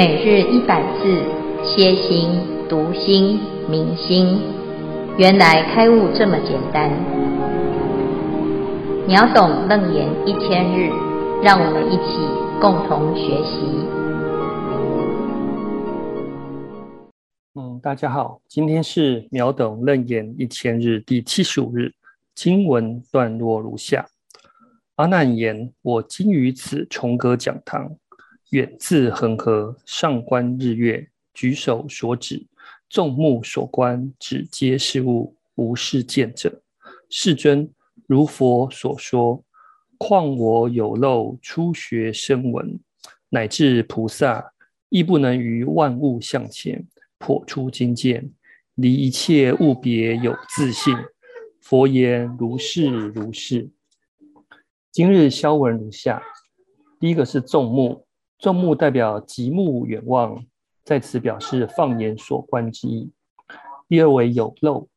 每日一百字，歇心、读心、明心，原来开悟这么简单。秒懂楞严一千日，让我们一起共同学习。嗯，大家好，今天是秒懂楞严一千日第七十五日，经文段落如下：阿难言：我今于此重阁讲堂。远自恒河，上观日月，举手所指，众目所观，指皆是物，无是见者。世尊，如佛所说，况我有漏初学声闻，乃至菩萨，亦不能于万物向前破出经见，离一切物别有自性。佛言：如是如是。今日消文如下：第一个是众目。众目代表极目远望，在此表示放眼所观之意。第二为有漏，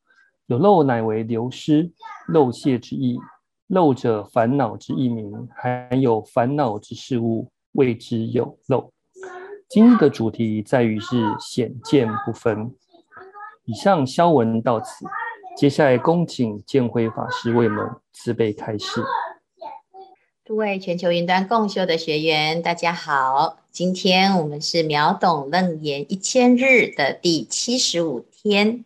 有漏乃为流失、漏泄之意。漏者烦恼之意名，含有烦恼之事物，谓之有漏。今日的主题在于是显见不分。以上消文到此，接下来恭请建辉法师为我们慈悲开示。诸位全球云端共修的学员，大家好！今天我们是秒懂楞严一千日的第七十五天。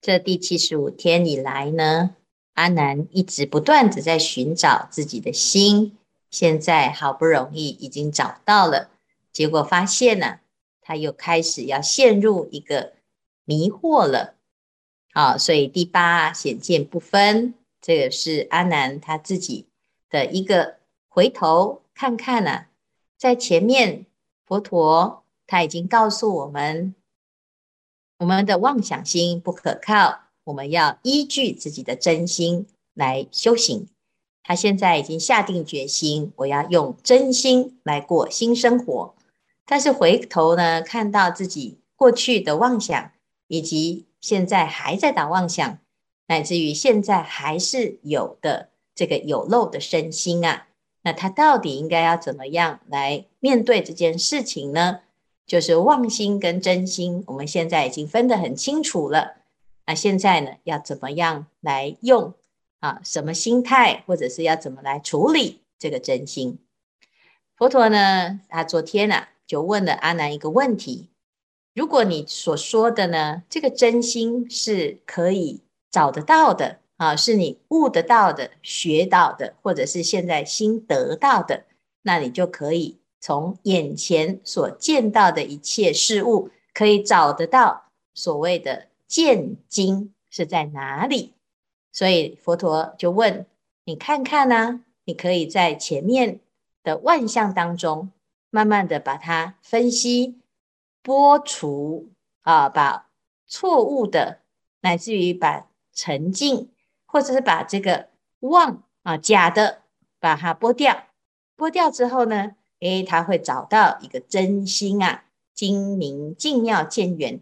这第七十五天以来呢，阿南一直不断地在寻找自己的心，现在好不容易已经找到了，结果发现呢、他又开始要陷入一个迷惑了。好，所以第八显见不分，这个是阿南他自己的一个。回头看看呢、啊，在前面佛陀他已经告诉我们，我们的妄想心不可靠，我们要依据自己的真心来修行。他现在已经下定决心，我要用真心来过新生活。但是回头呢，看到自己过去的妄想，以及现在还在打妄想，乃至于现在还是有的这个有漏的身心啊。那他到底应该要怎么样来面对这件事情呢？就是妄心跟真心，我们现在已经分得很清楚了。那现在呢，要怎么样来用啊？什么心态，或者是要怎么来处理这个真心？佛陀呢，他昨天啊就问了阿难一个问题：如果你所说的呢，这个真心是可以找得到的。啊，是你悟得到的、学到的，或者是现在新得到的，那你就可以从眼前所见到的一切事物，可以找得到所谓的见经是在哪里。所以佛陀就问你看看呢、你可以在前面的万象当中，慢慢的把它分析、剥除啊，把错误的，乃至于把沉静。或者是把这个妄啊假的把它剥掉，剥掉之后呢，诶，他会找到一个真心啊，精明净妙见圆。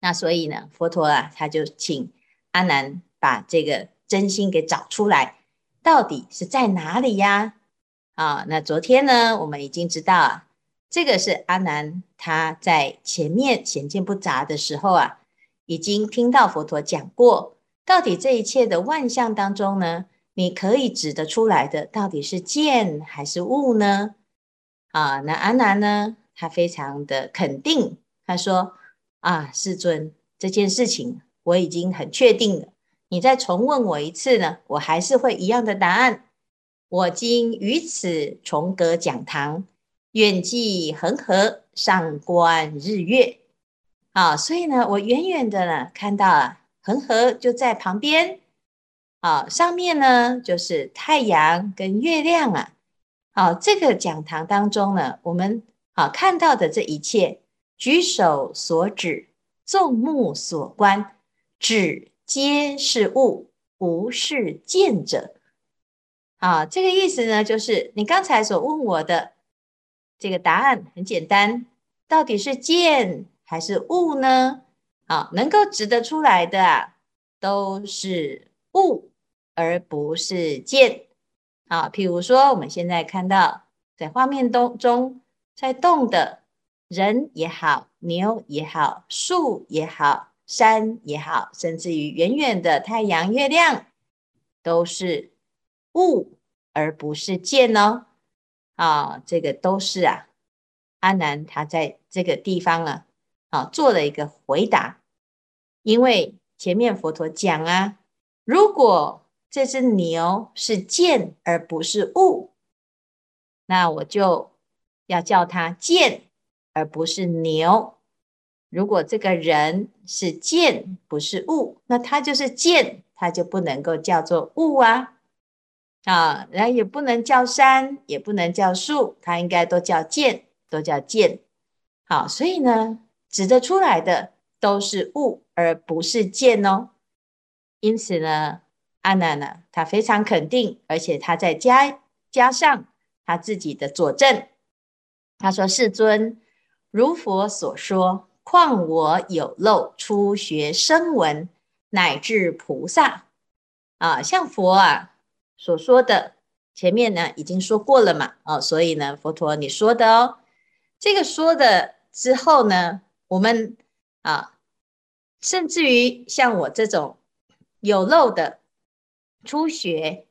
那所以呢，佛陀啊，他就请阿难把这个真心给找出来，到底是在哪里呀？啊，那昨天呢，我们已经知道啊，这个是阿难他在前面显见不杂的时候啊，已经听到佛陀讲过。到底这一切的万象当中呢，你可以指得出来的，到底是见还是悟呢？啊，那阿难呢，他非常的肯定，他说：啊，世尊，这件事情我已经很确定了，你再重问我一次呢，我还是会一样的答案。我今于此重阁讲堂，远济恒河，上观日月。啊，所以呢，我远远的呢看到啊。恒河就在旁边，啊，上面呢就是太阳跟月亮啊，好，这个讲堂当中呢，我们啊看到的这一切，举手所指，众目所观，指皆是物，无是见者。啊，这个意思呢，就是你刚才所问我的这个答案很简单，到底是见还是物呢？啊，能够指得出来的啊，都是物，而不是见。啊，譬如说，我们现在看到在画面当中在动的人也好，牛也好，树也好，山也好，甚至于远远的太阳、月亮，都是物而不是见哦。啊，这个都是啊。阿南他在这个地方啊，啊做了一个回答，因为前面佛陀讲啊，如果这只牛是见而不是物，那我就要叫它见而不是牛。如果这个人是见不是物，那他就是见，他就不能够叫做物啊啊，然后也不能叫山，也不能叫树，他应该都叫见。都叫见，好，所以呢，指得出来的都是物，而不是见哦。因此呢，阿难呢，他非常肯定，而且他在加加上他自己的佐证。他说：“世尊，如佛所说，况我有漏初学声闻，乃至菩萨啊，像佛啊所说的，前面呢已经说过了嘛，哦，所以呢，佛陀你说的哦。”这个说的之后呢，我们啊，甚至于像我这种有漏的初学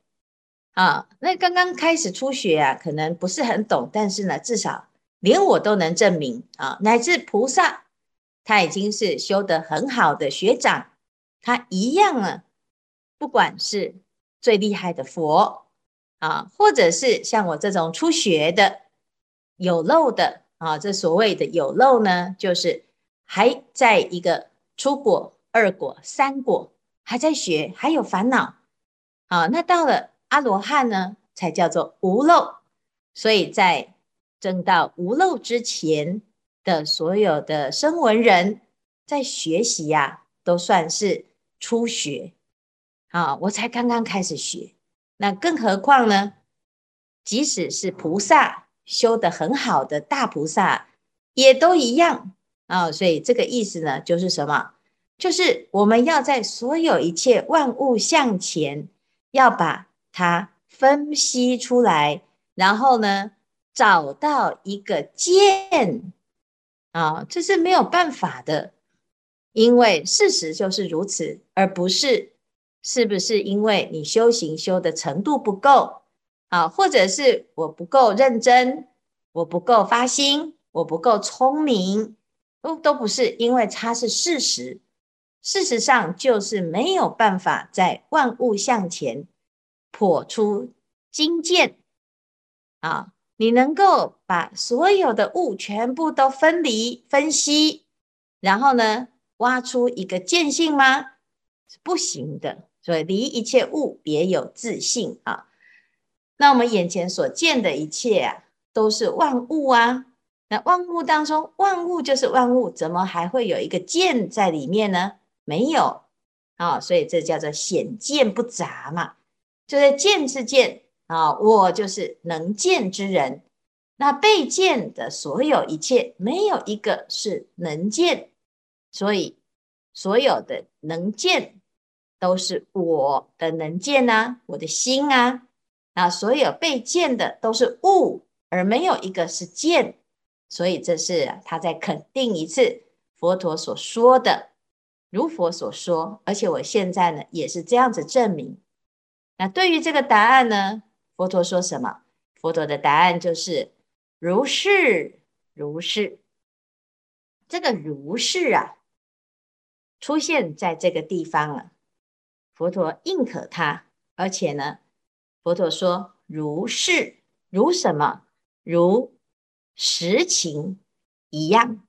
啊，那刚刚开始初学啊，可能不是很懂，但是呢，至少连我都能证明啊，乃至菩萨他已经是修得很好的学长，他一样啊，不管是最厉害的佛啊，或者是像我这种初学的有漏的。啊，这所谓的有漏呢，就是还在一个初果、二果、三果，还在学，还有烦恼。啊，那到了阿罗汉呢，才叫做无漏。所以在证到无漏之前的所有的声闻人，在学习呀、都算是初学。啊，我才刚刚开始学，那更何况呢？即使是菩萨。修得很好的大菩萨也都一样啊、所以这个意思呢，就是什么？就是我们要在所有一切万物向前，要把它分析出来，然后呢，找到一个见啊、这是没有办法的，因为事实就是如此，而不是是不是因为你修行修的程度不够。啊，或者是我不够认真，我不够发心，我不够聪明，都都不是，因为它是事实。事实上就是没有办法在万物向前破出精见啊！你能够把所有的物全部都分离分析，然后呢，挖出一个见性吗？是不行的。所以离一切物别有自信啊。那我们眼前所见的一切啊，都是万物啊。那万物当中，万物就是万物，怎么还会有一个见在里面呢？没有啊，所以这叫做显见不杂嘛。就是见是见啊，我就是能见之人。那被见的所有一切，没有一个是能见，所以所有的能见都是我的能见啊，我的心啊。那所有被见的都是物，而没有一个是见，所以这是他在肯定一次佛陀所说的，如佛所说，而且我现在呢也是这样子证明。那对于这个答案呢，佛陀说什么？佛陀的答案就是如是如是。这个如是啊，出现在这个地方了，佛陀认可他，而且呢。佛陀说：“如是，如什么？如实情一样。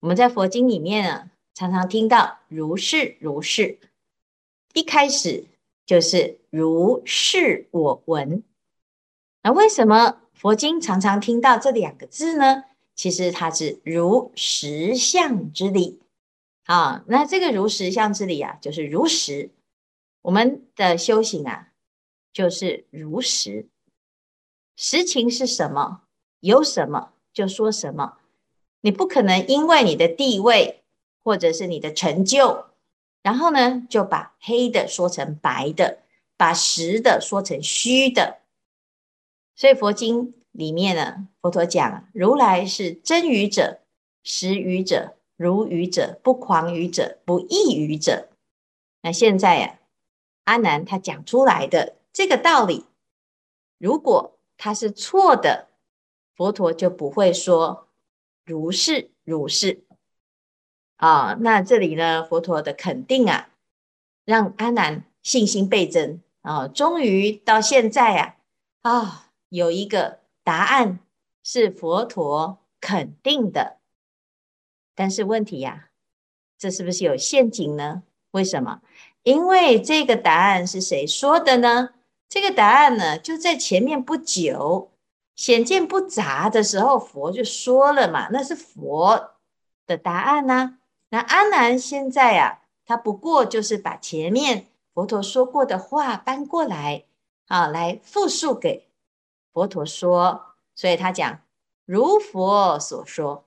我们在佛经里面啊，常常听到‘如是如是’，一开始就是‘如是我闻’。那为什么佛经常常听到这两个字呢？其实它是如实相之理啊。那这个如实相之理啊，就是如实。我们的修行啊。”就是如实，实情是什么？有什么就说什么。你不可能因为你的地位或者是你的成就，然后呢就把黑的说成白的，把实的说成虚的。所以佛经里面呢，佛陀讲，如来是真语者、实语者、如语者、不狂语者、不异语者。那现在呀、啊，阿难他讲出来的这个道理，如果他是错的，佛陀就不会说如是如是。啊，那这里呢，佛陀的肯定啊，让阿难信心倍增啊，终于到现在啊，啊，有一个答案是佛陀肯定的。但是问题呀、啊，这是不是有陷阱呢？为什么？因为这个答案是谁说的呢？这个答案呢，就在前面不久，显见不杂的时候，佛就说了嘛，那是佛的答案呐、那阿难现在啊，他不过就是把前面佛陀说过的话搬过来啊，来复述给佛陀说，所以他讲如佛所说。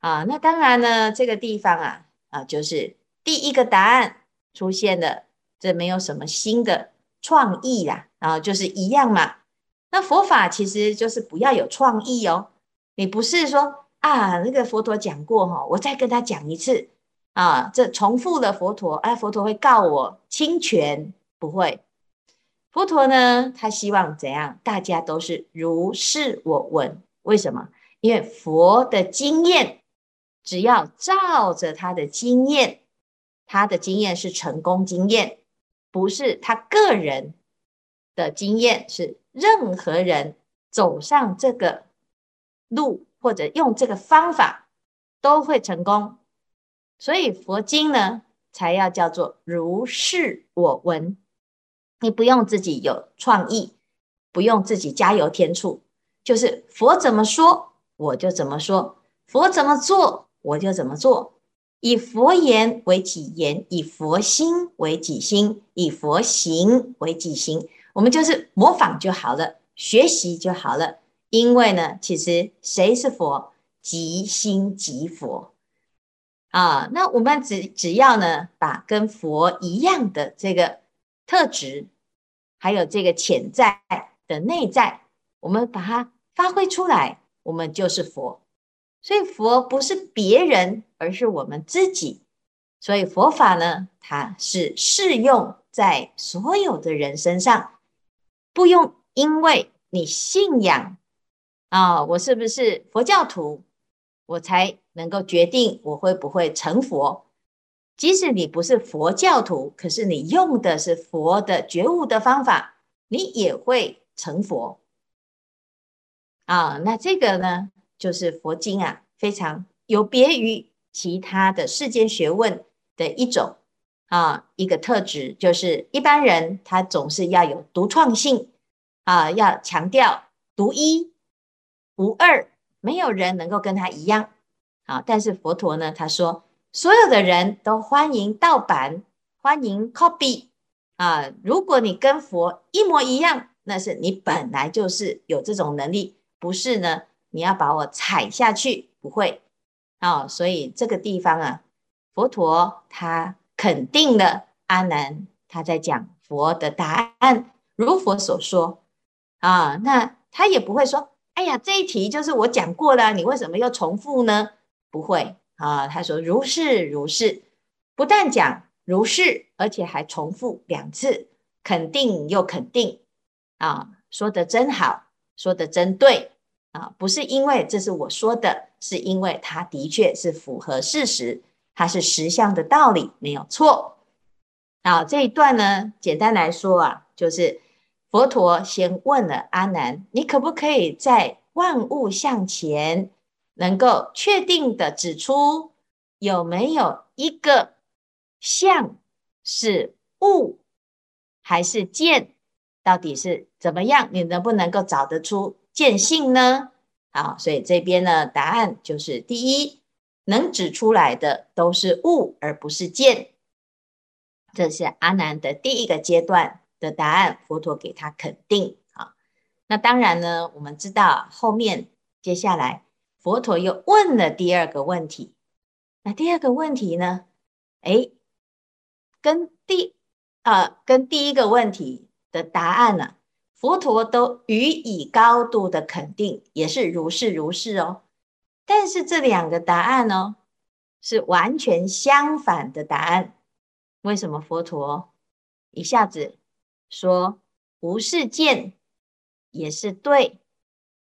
啊，那当然呢，这个地方啊，啊，就是第一个答案出现了，这没有什么新的创意啦，然后就是一样嘛。那佛法其实就是不要有创意哦，你不是说啊，那个佛陀讲过哈，我再跟他讲一次啊，这重复了佛陀，哎，佛陀会告我侵权，不会。佛陀呢，他希望怎样？大家都是如是我闻，为什么？因为佛的经验。只要照着他的经验，他的经验是成功经验，不是他个人的经验，是任何人走上这个路或者用这个方法都会成功。所以佛经呢，才要叫做如是我闻。你不用自己有创意，不用自己加油添醋，就是佛怎么说，我就怎么说；佛怎么做。我就怎么做，以佛言为己言，以佛心为己心，以佛行为己行。我们就是模仿就好了，学习就好了。因为呢，其实谁是佛？即心即佛啊。那我们只只要呢，把跟佛一样的这个特质，还有这个潜在的内在，我们把它发挥出来，我们就是佛。所以佛不是别人，而是我们自己。所以佛法呢，它是适用在所有的人身上，不用因为你信仰啊，我是不是佛教徒，我才能够决定我会不会成佛。即使你不是佛教徒，可是你用的是佛的觉悟的方法，你也会成佛。啊，那这个呢？就是佛经啊，非常有别于其他的世间学问的一种啊，一个特质，就是一般人他总是要有独创性啊，要强调独一无二，没有人能够跟他一样啊。但是佛陀呢，他说所有的人都欢迎盗版，欢迎 copy 啊。如果你跟佛一模一样，那是你本来就是有这种能力，不是呢？你要把我踩下去，不会啊、所以这个地方啊，佛陀他肯定了阿难，他在讲佛的答案，如佛所说啊，那他也不会说，哎呀，这一题就是我讲过了，你为什么又重复呢？不会啊，他说如是如是，不但讲如是，而且还重复两次，肯定又肯定啊，说得真好，说得真对。啊，不是因为这是我说的，是因为它的确是符合事实，它是实相的道理，没有错。啊，这一段呢，简单来说啊，就是佛陀先问了阿难：“你可不可以在万物向前，能够确定的指出有没有一个相是物还是见？到底是怎么样？你能不能够找得出？”见性呢？好，所以这边呢，答案就是第一，能指出来的都是物，而不是见。这是阿难的第一个阶段的答案，佛陀给他肯定。啊，那当然呢，我们知道后面接下来佛陀又问了第二个问题。那第二个问题呢？诶，跟第啊、呃，跟第一个问题的答案呢、佛陀都予以高度的肯定，也是如是如是哦。但是这两个答案呢、是完全相反的答案。为什么佛陀一下子说无是见也是对？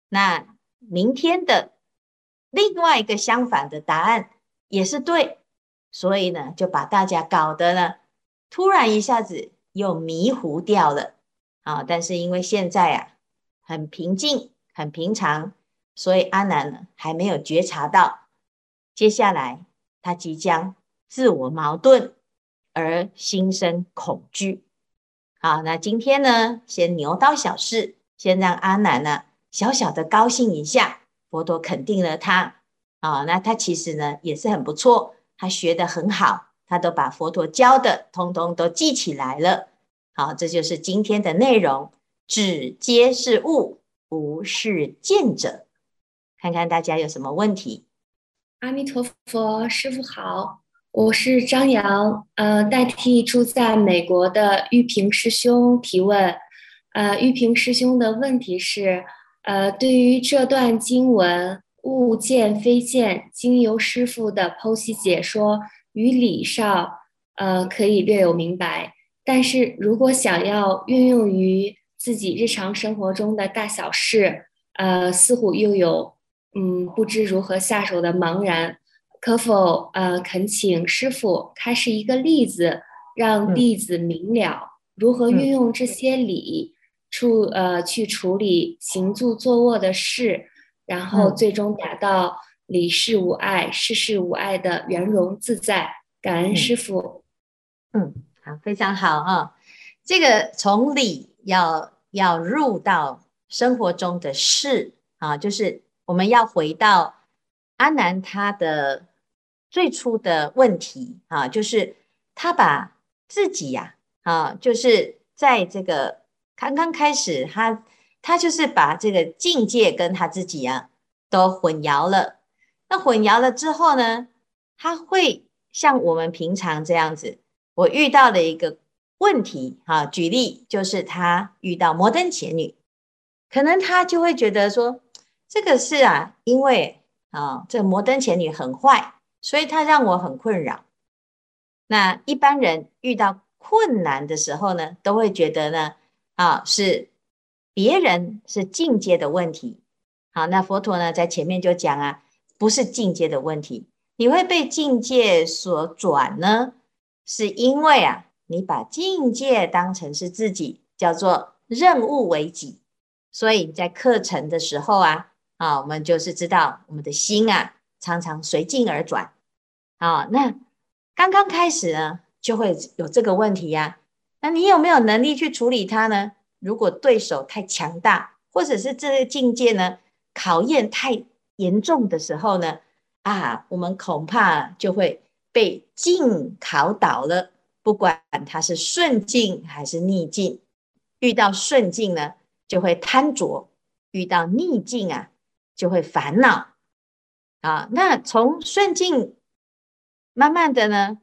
那明天的另外一个相反的答案也是对，所以呢，就把大家搞得呢，突然一下子又迷糊掉了啊！但是因为现在啊，很平静，很平常。所以阿难呢，还没有觉察到，接下来他即将自我矛盾而心生恐惧。好，那今天呢，先牛刀小试，先让阿难呢小小的高兴一下。佛陀肯定了他，啊，那他其实呢也是很不错，他学得很好，他都把佛陀教的通通都记起来了。好，这就是今天的内容，只皆是物，无是见者。看看大家有什么问题？阿弥陀佛，师傅好，我是张扬，呃，代替住在美国的玉平师兄提问。呃，玉平师兄的问题是，呃，对于这段经文“物见非见”，经由师傅的剖析解说与理上，呃，可以略有明白。但是如果想要运用于自己日常生活中的大小事，呃，似乎又有。嗯，不知如何下手的茫然，可否呃恳请师傅开示一个例子，让弟子明了如何运用这些理处呃去处理行住坐卧的事，然后最终达到理事无碍、事事无碍的圆融自在。感恩师傅。嗯，好，非常好啊。这个从理要要入到生活中的事啊，就是。我们要回到阿南他的最初的问题啊，就是他把自己呀啊，就是在这个刚刚开始，他他就是把这个境界跟他自己啊都混淆了。那混淆了之后呢，他会像我们平常这样子，我遇到了一个问题啊，举例就是他遇到摩登伽女，可能他就会觉得说。这个是啊，因为啊，这摩登前女很坏，所以她让我很困扰。那一般人遇到困难的时候呢，都会觉得呢，啊，是别人是境界的问题。好，那佛陀呢，在前面就讲啊，不是境界的问题，你会被境界所转呢，是因为啊，你把境界当成是自己，叫做任务为己，所以在课程的时候啊。啊，我们就是知道我们的心啊，常常随境而转。啊，那刚刚开始呢，就会有这个问题呀。那你有没有能力去处理它呢？如果对手太强大，或者是这个境界呢，考验太严重的时候呢，啊，我们恐怕就会被境考倒了。不管它是顺境还是逆境，遇到顺境呢，就会贪着；遇到逆境啊。就会烦恼啊！那从顺境慢慢的呢，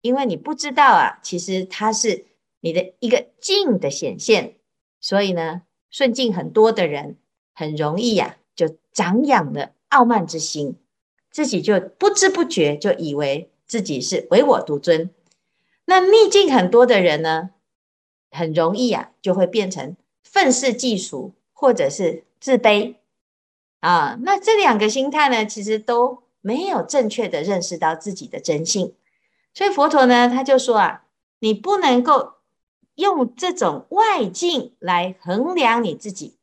因为你不知道啊，其实它是你的一个境的显现，所以呢，顺境很多的人很容易呀、啊，就长养了傲慢之心，自己就不知不觉就以为自己是唯我独尊。那逆境很多的人呢，很容易啊，就会变成愤世嫉俗，或者是自卑。啊，那这两个心态呢，其实都没有正确的认识到自己的真性，所以佛陀呢，他就说啊，你不能够用这种外境来衡量你自己，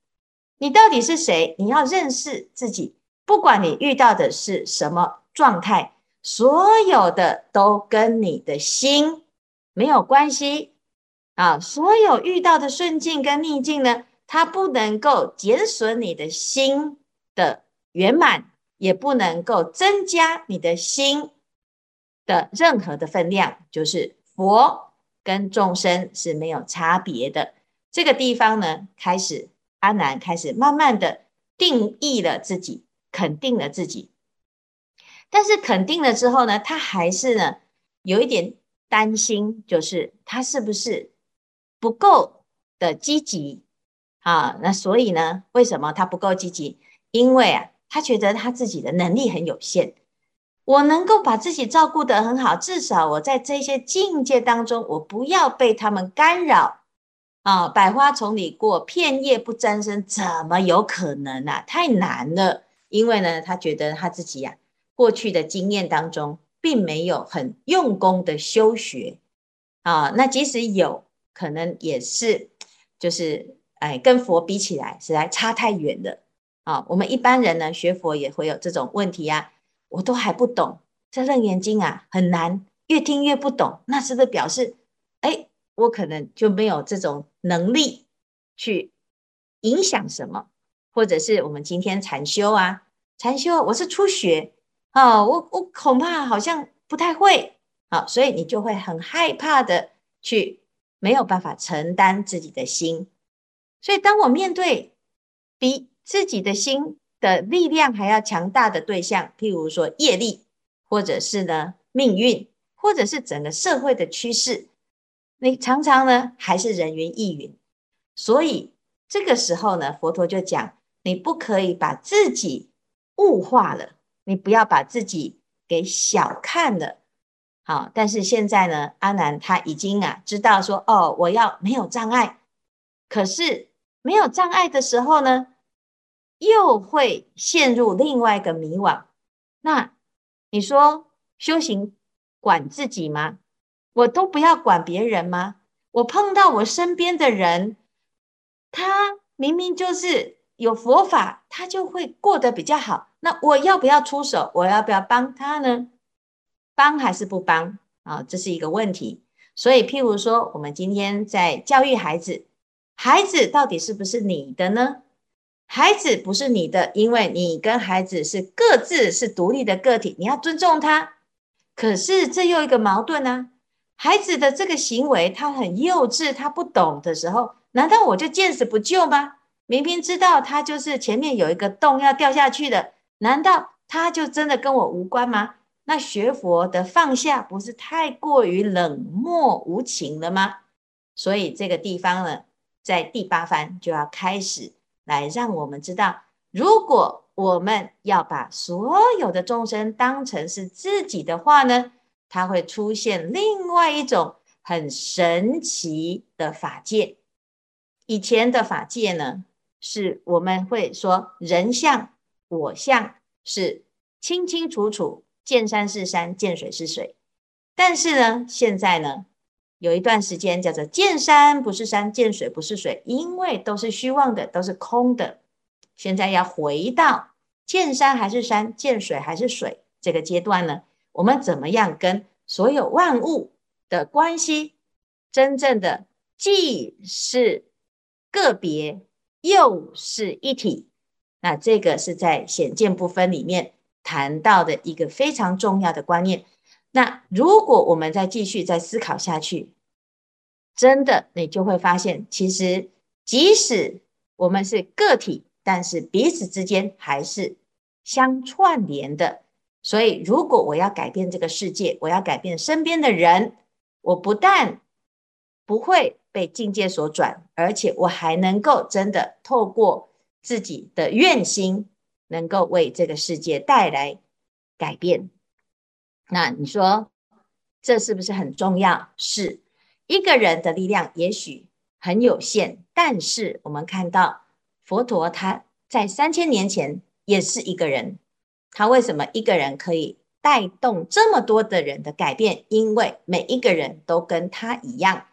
你到底是谁？你要认识自己，不管你遇到的是什么状态，所有的都跟你的心没有关系啊，所有遇到的顺境跟逆境呢，它不能够减损你的心。的圆满也不能够增加你的心的任何的分量，就是佛跟众生是没有差别的。这个地方呢，开始阿难开始慢慢的定义了自己，肯定了自己。但是肯定了之后呢，他还是呢有一点担心，就是他是不是不够的积极啊，那所以呢，为什么他不够积极？因为啊，他觉得他自己的能力很有限。我能够把自己照顾得很好，至少我在这些境界当中，我不要被他们干扰啊！百花丛里过，片叶不沾身，怎么有可能啊？太难了。因为呢，他觉得他自己呀、啊，过去的经验当中，并没有很用功的修学啊。那即使有可能，也是就是哎，跟佛比起来，实在差太远了啊。我们一般人呢，学佛也会有这种问题呀、啊。我都还不懂这《楞严经》啊，很难，越听越不懂。那是不是表示，哎，我可能就没有这种能力去影响什么？或者是我们今天禅修啊，禅修，我是初学啊，我我恐怕好像不太会啊，所以你就会很害怕的去没有办法承担自己的心。所以当我面对比自己的心。的力量还要强大的对象，譬如说业力，或者是呢命运，或者是整个社会的趋势，你常常呢还是人云亦云。所以这个时候呢，佛陀就讲，你不可以把自己物化了，你不要把自己给小看了。好，但是现在呢，阿难他已经啊知道说，哦，我要没有障碍。可是没有障碍的时候呢，又会陷入另外一个迷惘。那你说修行管自己吗？我都不要管别人吗？我碰到我身边的人，他明明就是有佛法，他就会过得比较好。那我要不要出手？我要不要帮他呢？帮还是不帮啊？这是一个问题。所以，譬如说，我们今天在教育孩子，孩子到底是不是你的呢？孩子不是你的，因为你跟孩子是各自是独立的个体，你要尊重他。可是这又一个矛盾呢、孩子的这个行为，他很幼稚，他不懂的时候，难道我就见死不救吗？明明知道他就是前面有一个洞要掉下去的，难道他就真的跟我无关吗？那学佛的放下，不是太过于冷漠无情了吗？所以这个地方呢，在第八番就要开始。来让我们知道，如果我们要把所有的众生当成是自己的话呢，它会出现另外一种很神奇的法界。以前的法界呢，是我们会说人相、我相是清清楚楚，见山是山，见水是水。但是呢，现在呢，有一段时间叫做见山不是山，见水不是水，因为都是虚妄的，都是空的。现在要回到见山还是山，见水还是水这个阶段呢？我们怎么样跟所有万物的关系，真正的既是个别又是一体？那这个是在显见部分里面谈到的一个非常重要的观念。那如果我们再继续再思考下去，真的你就会发现，其实即使我们是个体，但是彼此之间还是相串联的。所以，如果我要改变这个世界，我要改变身边的人，我不但不会被境界所转，而且我还能够真的透过自己的愿心，能够为这个世界带来改变。那你说这是不是很重要？是一个人的力量也许很有限，但是我们看到佛陀他在三千年前也是一个人，他为什么一个人可以带动这么多的人的改变？因为每一个人都跟他一样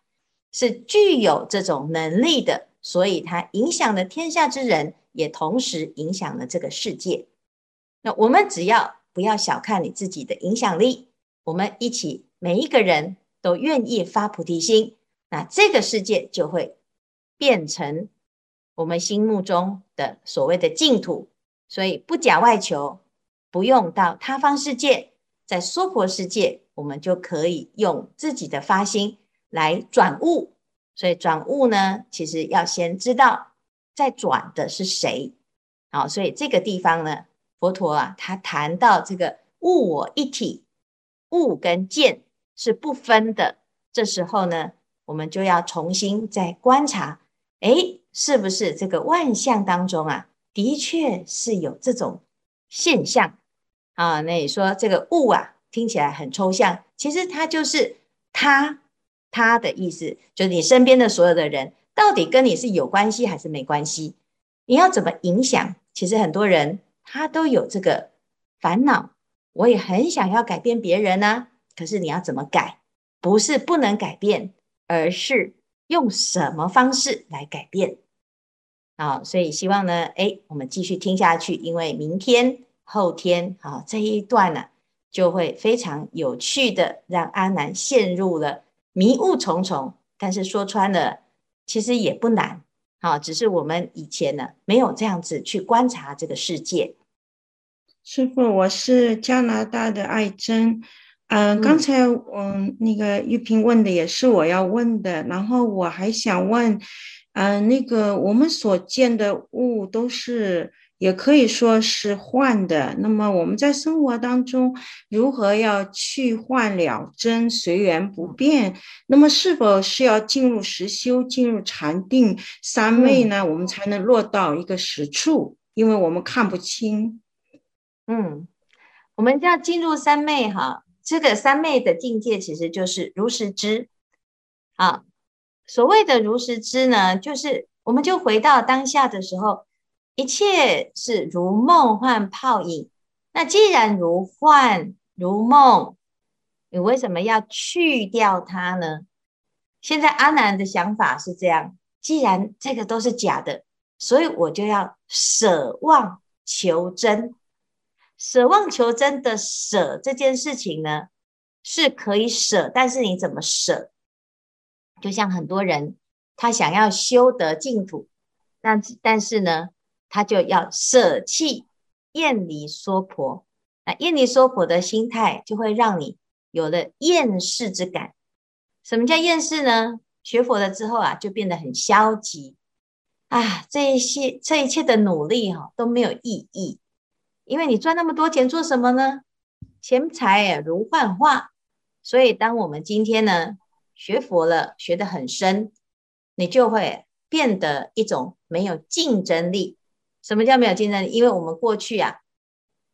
是具有这种能力的，所以他影响了天下之人，也同时影响了这个世界。那我们只要。不要小看你自己的影响力，我们一起每一个人都愿意发菩提心，那这个世界就会变成我们心目中的所谓的净土。所以不假外求，不用到他方世界，在娑婆世界，我们就可以用自己的发心来转悟。所以转悟呢，其实要先知道在转的是谁。好，所以这个地方呢。佛陀啊，他谈到这个物我一体，物跟见是不分的。这时候呢，我们就要重新再观察，诶，是不是这个万象当中啊，的确是有这种现象啊？那你说这个物啊，听起来很抽象，其实它就是他，他的意思就是你身边的所有的人，到底跟你是有关系还是没关系？你要怎么影响？其实很多人他都有这个烦恼，我也很想要改变别人啊，可是你要怎么改？不是不能改变，而是用什么方式来改变？好，所以希望呢，哎，我们继续听下去，因为明天、后天，啊，这一段呢，就会非常有趣的，让阿南陷入了迷雾重重。但是说穿了，其实也不难，啊，只是我们以前呢，没有这样子去观察这个世界。师傅，我是加拿大的爱珍，呃、嗯，刚才嗯，那个玉萍问的也是我要问的，然后我还想问。嗯、呃，那个我们所见的物都是，也可以说是幻的。那么我们在生活当中如何要去幻了真，随缘不变？那么是否是要进入实修，进入禅定三昧呢？我们才能落到一个实处，因为我们看不清。嗯，我们要进入三昧哈，这个三昧的境界其实就是如实知，啊。所谓的如实知呢，就是我们就回到当下的时候，一切是如梦幻泡影。那既然如幻如梦，你为什么要去掉它呢？现在阿难的想法是这样：既然这个都是假的，所以我就要舍妄求真。舍妄求真的舍这件事情呢，是可以舍，但是你怎么舍？就像很多人，他想要修得净土，但但是呢，他就要舍弃厌离娑婆。那厌离娑婆的心态，就会让你有了厌世之感。什么叫厌世呢？学佛了之后啊，就变得很消极啊，这一些这一切的努力哈、都没有意义，因为你赚那么多钱做什么呢？钱财如幻化。所以，当我们今天呢，学佛了，学得很深，你就会变得一种没有竞争力。什么叫没有竞争力？因为我们过去啊，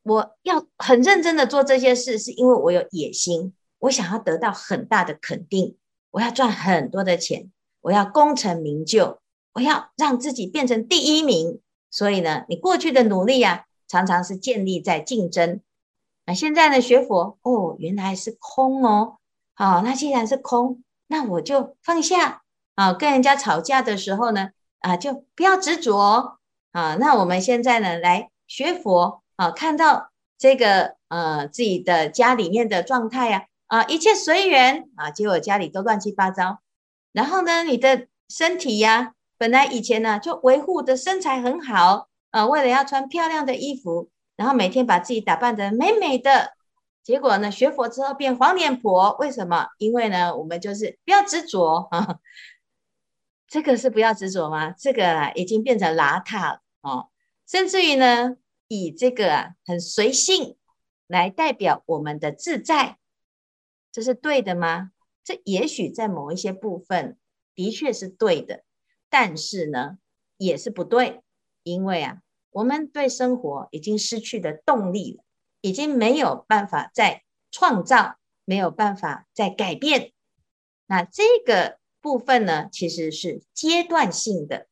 我要很认真的做这些事，是因为我有野心，我想要得到很大的肯定，我要赚很多的钱，我要功成名就，我要让自己变成第一名。所以呢，你过去的努力啊，常常是建立在竞争。那现在呢，学佛哦，原来是空哦，好，那既然是空。那我就放下啊，跟人家吵架的时候呢，啊，就不要执着啊。那我们现在呢，来学佛啊，看到这个呃自己的家里面的状态呀，啊，一切随缘啊，结果家里都乱七八糟。然后呢，你的身体呀，本来以前呢就维护的身材很好啊，为了要穿漂亮的衣服，然后每天把自己打扮得美美的。结果呢，学佛之后变黄脸婆，为什么？因为呢，我们就是不要执着啊，这个是不要执着吗？这个，已经变成邋遢了哦，甚至于呢，以这个很随性来代表我们的自在，这是对的吗？这也许在某一些部分的确是对的，但是呢，也是不对，因为啊，我们对生活已经失去了动力了。已经没有办法再创造，没有办法再改变。那这个部分呢，其实是阶段性的。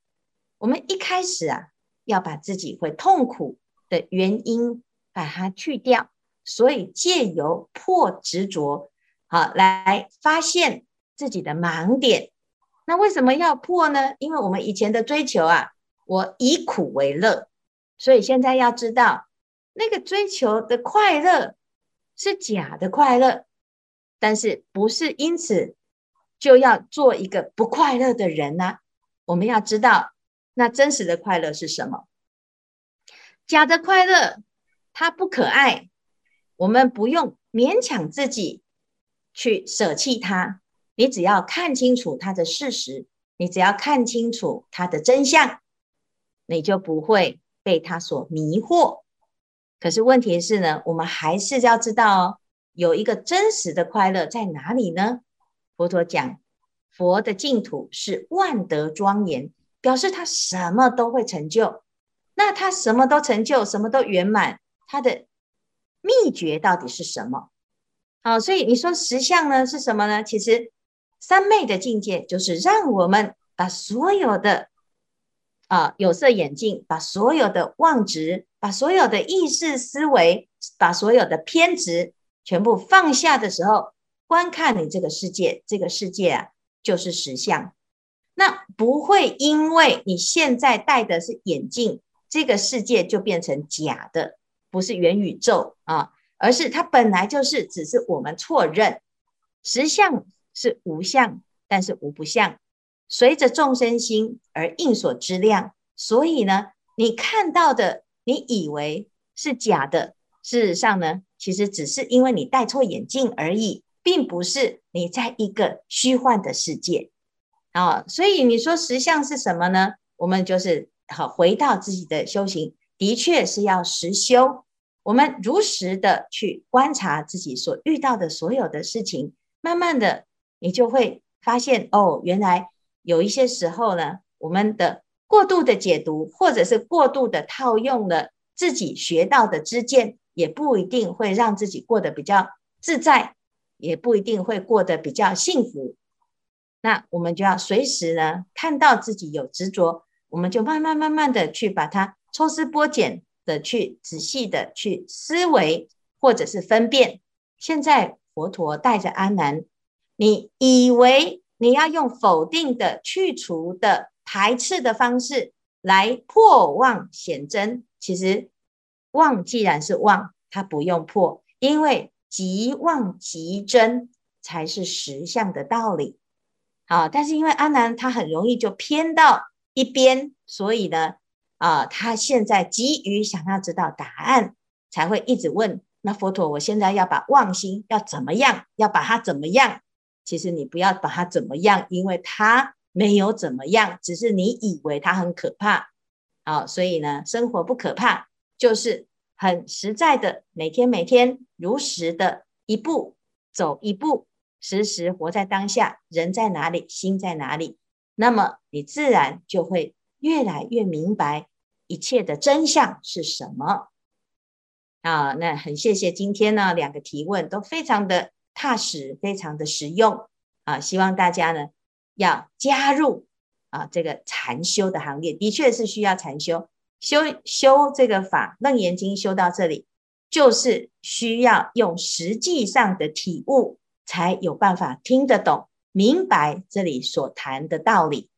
我们一开始啊，要把自己会痛苦的原因把它去掉，所以借由破执着，好来发现自己的盲点。那为什么要破呢？因为我们以前的追求啊，我以苦为乐，所以现在要知道。那个追求的快乐是假的快乐，但是不是因此就要做一个不快乐的人呢？我们要知道，那真实的快乐是什么？假的快乐它不可爱，我们不用勉强自己去舍弃它。你只要看清楚它的事实，你只要看清楚它的真相，你就不会被它所迷惑。可是问题是呢，我们还是要知道，有一个真实的快乐在哪里呢？佛陀讲，佛的净土是万德庄严，表示他什么都会成就。那他什么都成就，什么都圆满，他的秘诀到底是什么？好，所以你说实相呢是什么呢？其实三昧的境界就是让我们把所有的啊有色眼镜，把所有的妄执，把所有的意识思维，把所有的偏执全部放下的时候，观看你这个世界，这个世界啊就是实相。那不会因为你现在戴的是眼镜，这个世界就变成假的，不是元宇宙啊。而是它本来就是，只是我们错认，实相是无相，但是无不相，随着众生心而应所知量。所以呢，你看到的，你以为是假的，事实上呢，其实只是因为你戴错眼镜而已，并不是你在一个虚幻的世界啊。所以你说实相是什么呢？我们就是好回到自己的修行，的确是要实修。我们如实的去观察自己所遇到的所有的事情，慢慢的，你就会发现哦，原来有一些时候呢，我们的过度的解读，或者是过度的套用了自己学到的知见，也不一定会让自己过得比较自在，也不一定会过得比较幸福。那我们就要随时呢，看到自己有执着，我们就慢慢慢慢的去把它抽丝剥茧。的去仔细的去思维，或者是分辨。现在佛陀带着阿难，你以为你要用否定的、去除的、排斥的方式来破妄显真，其实妄既然是妄，它不用破，因为即妄即真才是实相的道理。好，但是因为阿难他很容易就偏到一边，所以呢。啊，他现在急于想要知道答案，才会一直问。那佛陀，我现在要把妄心要怎么样？要把它怎么样？其实你不要把它怎么样，因为它没有怎么样，只是你以为它很可怕。好，所以呢，生活不可怕，就是很实在的，每天每天如实的一步走一步，时时活在当下，人在哪里，心在哪里，那么你自然就会越来越明白。一切的真相是什么？啊，那很谢谢今天呢两个提问都非常的踏实，非常的实用啊！希望大家呢要加入啊这个禅修的行列，的确是需要禅修，修修这个法《楞严经》修到这里，就是需要用实际上的体悟，才有办法听得懂、明白这里所谈的道理。